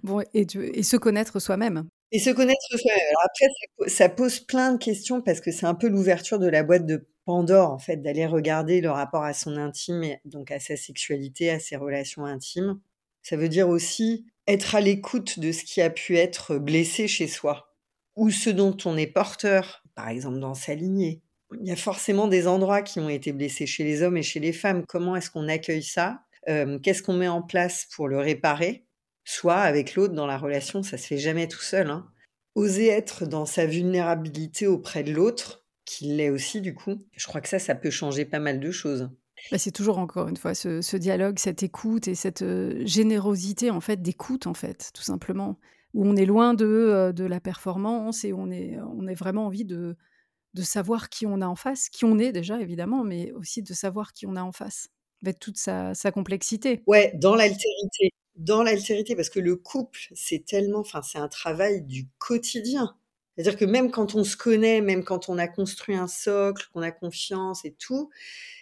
Bon, et, et se connaître soi-même. Et se connaître soi-même. Après, ça, pose plein de questions parce que c'est un peu l'ouverture de la boîte de Pandore, en fait, d'aller regarder le rapport à son intime, donc à sa sexualité, à ses relations intimes. Ça veut dire aussi être à l'écoute de ce qui a pu être blessé chez soi ou ce dont on est porteur, par exemple dans sa lignée. Il y a forcément des endroits qui ont été blessés chez les hommes et chez les femmes. Comment est-ce qu'on accueille ça? Euh, Qu'est-ce qu'on met en place pour le réparer? Soit avec l'autre dans la relation, ça se fait jamais tout seul. Hein. Oser être dans sa vulnérabilité auprès de l'autre, qu'il l'est aussi du coup, je crois que ça, ça peut changer pas mal de choses. Bah, c'est toujours encore une fois ce, dialogue, cette écoute et cette euh, générosité en fait d'écoute en fait, tout simplement, où on est loin de, euh, de la performance et on est, on vraiment envie de, de savoir qui on a en face, qui on est déjà évidemment, mais aussi de savoir qui on a en face, avec toute sa, sa complexité. Ouais, dans l'altérité dans l'altérité, parce que le couple, c'est tellement, enfin, c'est un travail du quotidien. C'est-à-dire que même quand on se connaît, même quand on a construit un socle, qu'on a confiance et tout,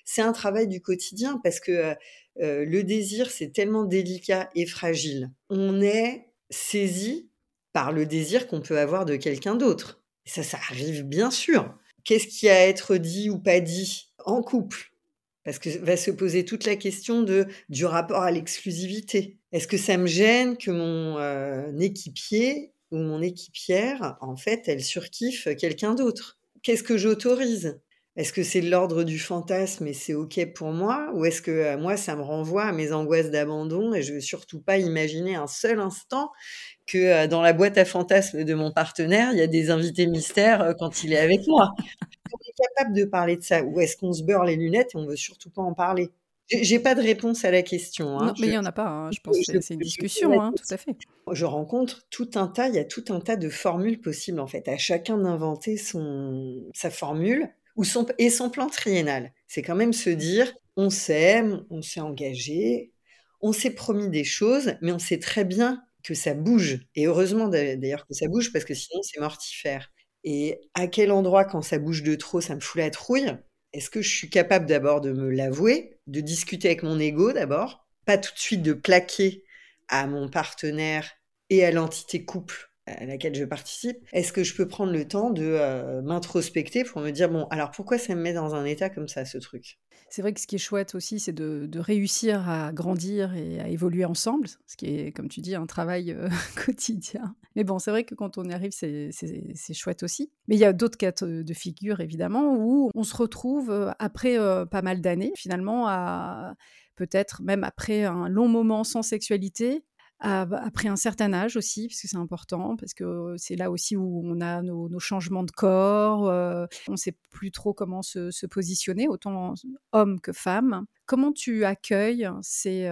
c'est un travail du quotidien parce que euh, euh, le désir, c'est tellement délicat et fragile. On est saisi par le désir qu'on peut avoir de quelqu'un d'autre. ça, ça arrive bien sûr. Qu'est-ce qui a à être dit ou pas dit en couple? Parce que va se poser toute la question de, du rapport à l'exclusivité. Est-ce que ça me gêne que mon euh, équipier ou mon équipière, en fait, elle surkiffe quelqu'un d'autre? Qu'est-ce que j'autorise? Est-ce que c'est l'ordre du fantasme et c'est OK pour moi? Ou est-ce que euh, moi, ça me renvoie à mes angoisses d'abandon et je veux surtout pas imaginer un seul instant que euh, dans la boîte à fantasmes de mon partenaire, il y a des invités mystères quand il est avec moi? On est capable de parler de ça? Ou est-ce qu'on se beurre les lunettes et on veut surtout pas en parler? J'ai pas de réponse à la question. Hein. Non, mais il y en a pas. Hein. Je pense que c'est une discussion, hein, tout à fait. Je rencontre tout un tas. Il y a tout un tas de formules possibles en fait. À chacun d'inventer son sa formule ou son et son plan triennal. C'est quand même se dire on s'aime, on s'est engagé, on s'est promis des choses, mais on sait très bien que ça bouge. Et heureusement d'ailleurs que ça bouge parce que sinon c'est mortifère. Et à quel endroit, quand ça bouge de trop, ça me fout la trouille Est-ce que je suis capable d'abord de me l'avouer, de discuter avec mon ego d'abord, pas tout de suite de plaquer à mon partenaire et à l'entité couple à laquelle je participe, est-ce que je peux prendre le temps de euh, m'introspecter pour me dire, bon, alors pourquoi ça me met dans un état comme ça, ce truc? C'est vrai que ce qui est chouette aussi, c'est de, réussir à grandir et à évoluer ensemble, ce qui est, comme tu dis, un travail euh, <laughs> quotidien. Mais bon, c'est vrai que quand on y arrive, c'est chouette aussi. Mais il y a d'autres cas de figure, évidemment, où on se retrouve euh, après pas mal d'années, finalement, à peut-être même après un long moment sans sexualité, après un certain âge aussi, parce que c'est important, parce que c'est là aussi où on a nos, changements de corps, on ne sait plus trop comment se, positionner, autant homme que femme. Comment tu accueilles ces,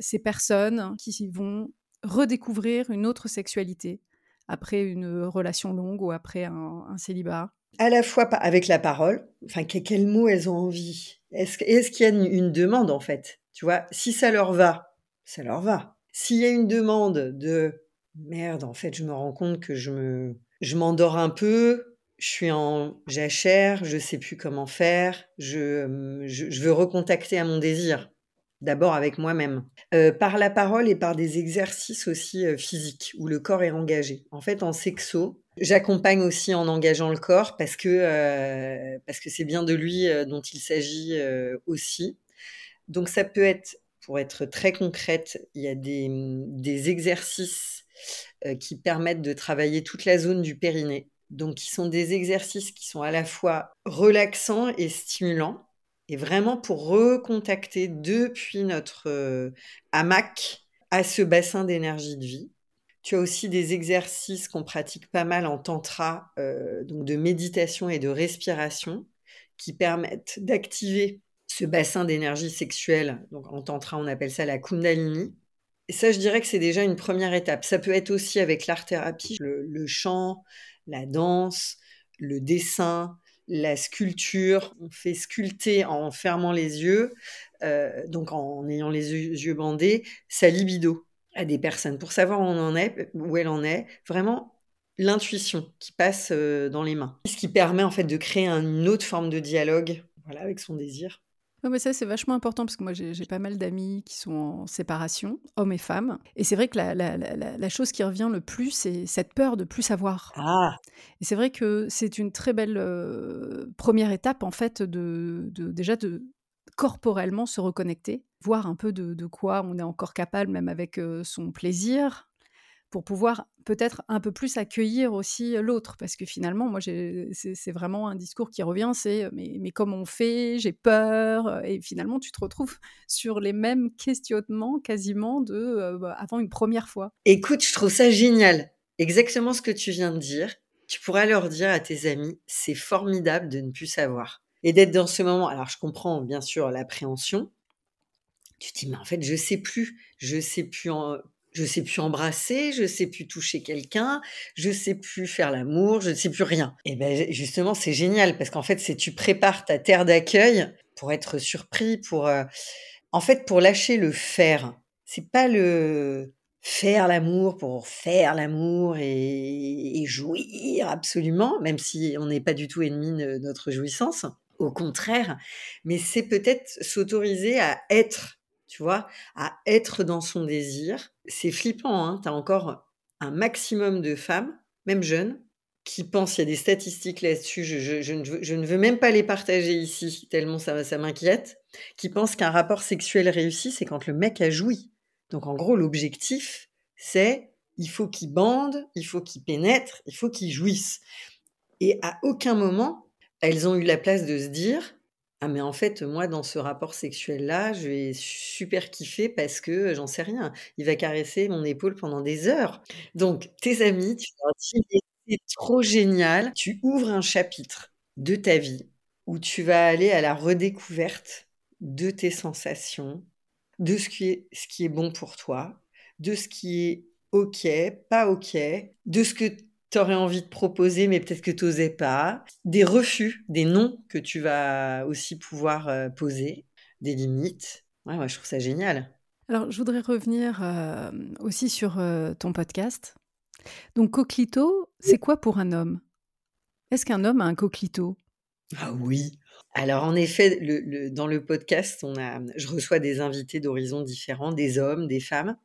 ces personnes qui vont redécouvrir une autre sexualité après une relation longue ou après un, célibat? À la fois avec la parole, enfin quels mots elles ont envie? Est-ce est qu'il y a une, une demande en fait? Tu vois, si ça leur va, ça leur va s'il y a une demande de merde, en fait, je me rends compte que je me, je m'endors un peu, je suis en jachère, je sais plus comment faire, je, je, veux recontacter à mon désir. D'abord avec moi-même. Euh, par la parole et par des exercices aussi euh, physiques où le corps est engagé. En fait, en sexo, j'accompagne aussi en engageant le corps parce que euh, parce que c'est bien de lui dont il s'agit aussi. Donc ça peut être pour être très concrète, il y a des, des exercices euh, qui permettent de travailler toute la zone du périnée. Donc, qui sont des exercices qui sont à la fois relaxants et stimulants, et vraiment pour recontacter depuis notre euh, hamac à ce bassin d'énergie de vie. Tu as aussi des exercices qu'on pratique pas mal en tantra, euh, donc de méditation et de respiration, qui permettent d'activer ce bassin d'énergie sexuelle. Donc en tantra, on appelle ça la kundalini. Et ça, je dirais que c'est déjà une première étape. Ça peut être aussi avec l'art-thérapie, le, chant, la danse, le dessin, la sculpture. On fait sculpter en fermant les yeux, euh, donc en ayant les yeux, bandés, sa libido à des personnes pour savoir où on en est, où elle en est. Vraiment l'intuition qui passe euh, dans les mains. Ce qui permet en fait de créer une autre forme de dialogue voilà, avec son désir mais ça, c'est vachement important parce que moi, j'ai pas mal d'amis qui sont en séparation, hommes et femmes. Et c'est vrai que la, la, la, chose qui revient le plus, c'est cette peur de plus savoir. Ah. Et c'est vrai que c'est une très belle euh, première étape, en fait, de, de, déjà de corporellement se reconnecter, voir un peu de, de quoi on est encore capable, même avec euh, son plaisir, pour pouvoir peut-être un peu plus accueillir aussi l'autre. Parce que finalement, moi, c'est vraiment un discours qui revient, c'est mais, mais comment on fait? J'ai peur. Et finalement, tu te retrouves <laughs> sur les mêmes questionnements quasiment de bah, avant une première fois. Écoute, je trouve ça génial. Exactement ce que tu viens de dire. Tu pourras leur dire à tes amis, c'est formidable de ne plus savoir. Et d'être dans ce moment. Alors, je comprends bien sûr l'appréhension. Tu te dis, mais en fait, je sais plus. Je sais plus en je sais plus embrasser, je sais plus toucher quelqu'un, je sais plus faire l'amour, je ne sais plus rien. Et ben justement, c'est génial parce qu'en fait, c'est tu prépares ta terre d'accueil pour être surpris, pour euh, en fait pour lâcher le faire. C'est pas le faire l'amour pour faire l'amour et, jouir absolument, même si on n'est pas du tout ennemi de notre jouissance. Au contraire, mais c'est peut-être s'autoriser à être tu vois, à être dans son désir. C'est flippant, hein tu as encore un maximum de femmes, même jeunes, qui pensent, il y a des statistiques là-dessus, je, ne veux, même pas les partager ici, tellement ça, ça m'inquiète, qui pensent qu'un rapport sexuel réussi, c'est quand le mec a joui. Donc en gros, l'objectif, c'est il faut qu'il bande, il faut qu'il pénètre, il faut qu'il jouisse. Et à aucun moment, elles ont eu la place de se dire ah mais en fait, moi, dans ce rapport sexuel-là, je vais super kiffer parce que j'en sais rien. Il va caresser mon épaule pendant des heures. Donc, tes amis, tu leur dis, c'est trop génial. Tu ouvres un chapitre de ta vie où tu vas aller à la redécouverte de tes sensations, de ce qui est, ce qui est bon pour toi, de ce qui est OK, pas OK, de ce que t'aurais envie de proposer, mais peut-être que tu n'osais pas, des refus, des noms que tu vas aussi pouvoir euh, poser, des limites. Ouais, moi, je trouve ça génial. Alors, je voudrais revenir aussi sur ton podcast. Donc, coquelito, c'est quoi pour un homme? Est-ce qu'un homme a un coquelito? Ah oui. Alors, en effet, dans le podcast, on a, je reçois des invités d'horizons différents, des hommes, des femmes,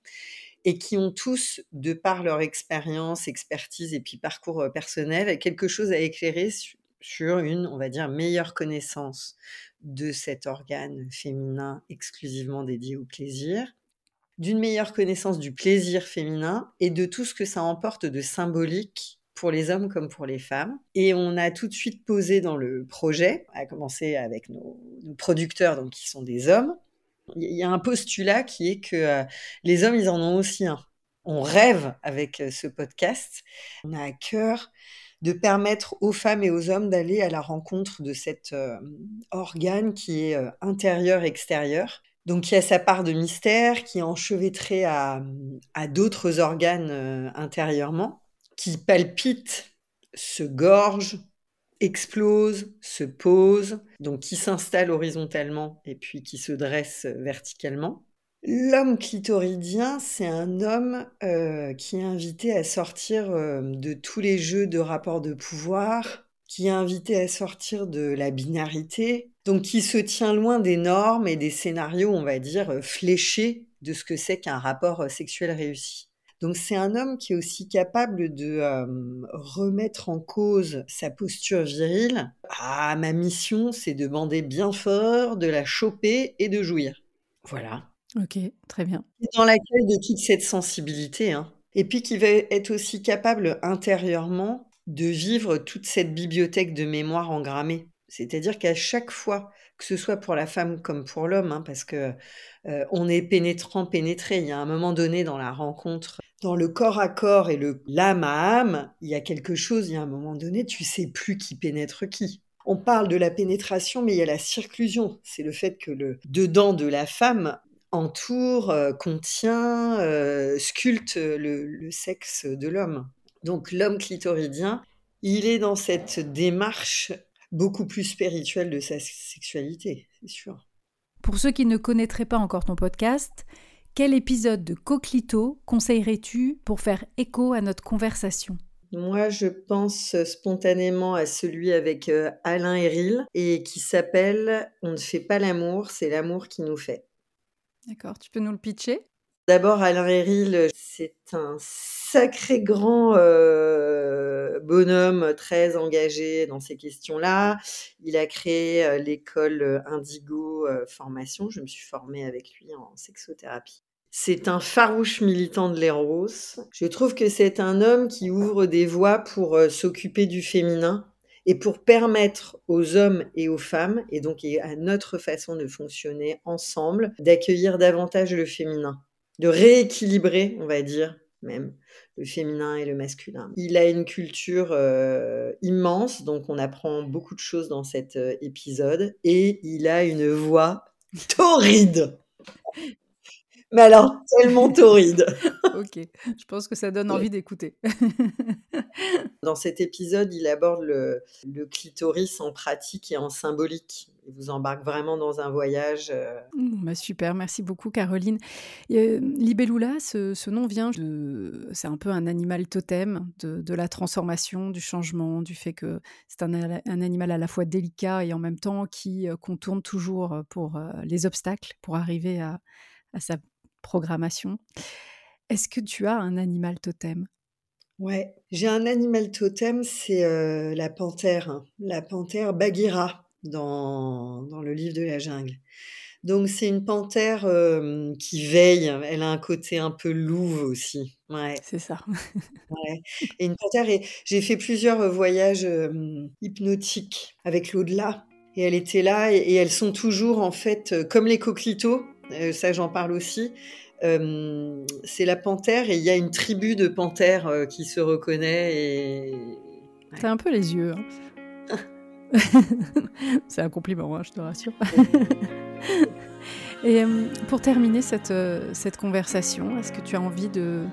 et qui ont tous, de par leur expérience, expertise et puis parcours personnel, quelque chose à éclairer sur une, on va dire, meilleure connaissance de cet organe féminin exclusivement dédié au plaisir, d'une meilleure connaissance du plaisir féminin et de tout ce que ça emporte de symbolique pour les hommes comme pour les femmes. Et on a tout de suite posé dans le projet, à commencer avec nos, producteurs, donc qui sont des hommes, il y a un postulat qui est que euh, les hommes, ils en ont aussi un. On rêve avec euh, ce podcast. On a à cœur de permettre aux femmes et aux hommes d'aller à la rencontre de cet euh, organe qui est intérieur-extérieur. Donc il y a sa part de mystère qui est enchevêtré à, d'autres organes intérieurement, qui palpitent, se gorgent, explose, se pose, donc qui s'installe horizontalement et puis qui se dresse verticalement. L'homme clitoridien, c'est un homme euh, qui est invité à sortir euh, de tous les jeux de rapports de pouvoir, qui est invité à sortir de la binarité, donc qui se tient loin des normes et des scénarios, on va dire, fléchés de ce que c'est qu'un rapport sexuel réussi. Donc c'est un homme qui est aussi capable de remettre en cause sa posture virile. Ah, ma mission, c'est de bander bien fort, de la choper et de jouir. Voilà. Ok, très bien. Dans laquelle de toute cette sensibilité. Hein. Et puis qui va être aussi capable intérieurement de vivre toute cette bibliothèque de mémoire engrammée. C'est-à-dire qu'à chaque fois, que ce soit pour la femme comme pour l'homme, hein, parce que on est pénétrant, pénétré. Il y a un moment donné dans la rencontre dans le corps à corps et le l'âme à âme, il y a quelque chose, il y a un moment donné, tu sais plus qui pénètre qui. On parle de la pénétration, mais il y a la circlusion. C'est le fait que le dedans de la femme entoure, euh, contient, euh, sculpte le, sexe de l'homme. Donc l'homme clitoridien, il est dans cette démarche beaucoup plus spirituelle de sa sexualité, c'est sûr. Pour ceux qui ne connaîtraient pas encore ton podcast, quel épisode de Coquelito conseillerais-tu pour faire écho à notre conversation? Moi, je pense spontanément à celui avec euh, Alain Héril et qui s'appelle On ne fait pas l'amour, c'est l'amour qui nous fait. D'accord, tu peux nous le pitcher? D'abord, Alain Héril, c'est un sacré grand euh, bonhomme très engagé dans ces questions-là. Il a créé euh, l'école Indigo Formation. Je me suis formée avec lui en sexothérapie. C'est un farouche militant de l'éros. Je trouve que c'est un homme qui ouvre des voies pour euh, s'occuper du féminin et pour permettre aux hommes et aux femmes, et donc à notre façon de fonctionner ensemble, d'accueillir davantage le féminin, de rééquilibrer, on va dire, même le féminin et le masculin. Il a une culture euh, immense, donc on apprend beaucoup de choses dans cet euh, épisode, et il a une voix <laughs> torride mais alors <laughs> tellement torride. ok, je pense que ça donne envie d'écouter. <laughs> Dans cet épisode, il aborde le, clitoris en pratique et en symbolique. Il vous embarque vraiment dans un voyage. Euh. Mmh, bah super, merci beaucoup Caroline. Euh, Libellula, ce, nom vient de... C'est un peu un animal totem de, la transformation, du changement, du fait que c'est un, animal à la fois délicat et en même temps qui euh, contourne toujours pour les obstacles, pour arriver à, à sa programmation. Est-ce que tu as un animal totem? Ouais, j'ai un animal totem, c'est euh, la panthère, hein. la panthère Bagheera dans, dans le livre de la jungle. Donc c'est une panthère qui veille, elle a un côté un peu louve aussi. Ouais. C'est ça. <laughs> ouais. Et une panthère, et j'ai fait plusieurs voyages hypnotiques avec l'au-delà. Et elle était là, et, elles sont toujours en fait comme les coquelitos, euh, ça j'en parle aussi. Euh, c'est la panthère et il y a une tribu de panthères euh, qui se reconnaît. Et... T'as un peu les yeux. Hein. <laughs> c'est un compliment, hein, je te rassure. <laughs> <laughs> et pour terminer cette, cette conversation, est-ce que tu as envie de,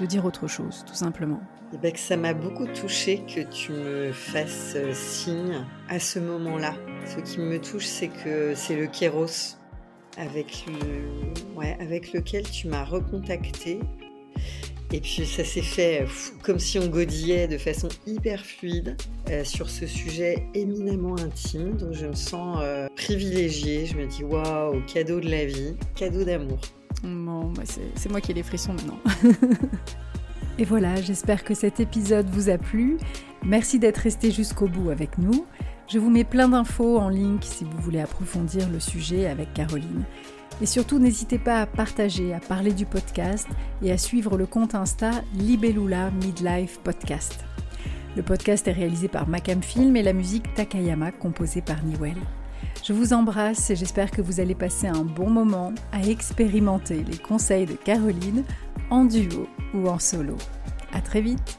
de dire autre chose, tout simplement? Eh ben, que ça m'a beaucoup touché que tu me fasses signe à ce moment-là. Ce qui me touche, c'est que c'est le kéros avec, le, ouais, avec lequel tu m'as recontacté. Et puis ça s'est fait comme si on godillait de façon hyper fluide euh, sur ce sujet éminemment intime. Donc je me sens euh, privilégiée. Je me dis waouh, cadeau de la vie, cadeau d'amour. Bon, bah, c'est moi qui ai les frissons maintenant. <laughs> Et voilà, j'espère que cet épisode vous a plu. Merci d'être resté jusqu'au bout avec nous. Je vous mets plein d'infos en link si vous voulez approfondir le sujet avec Caroline. Et surtout, n'hésitez pas à partager, à parler du podcast et à suivre le compte Insta Libellula Midlife Podcast. Le podcast est réalisé par Macam Film et la musique Takayama composée par Niwell. Je vous embrasse et j'espère que vous allez passer un bon moment à expérimenter les conseils de Caroline en duo ou en solo. À très vite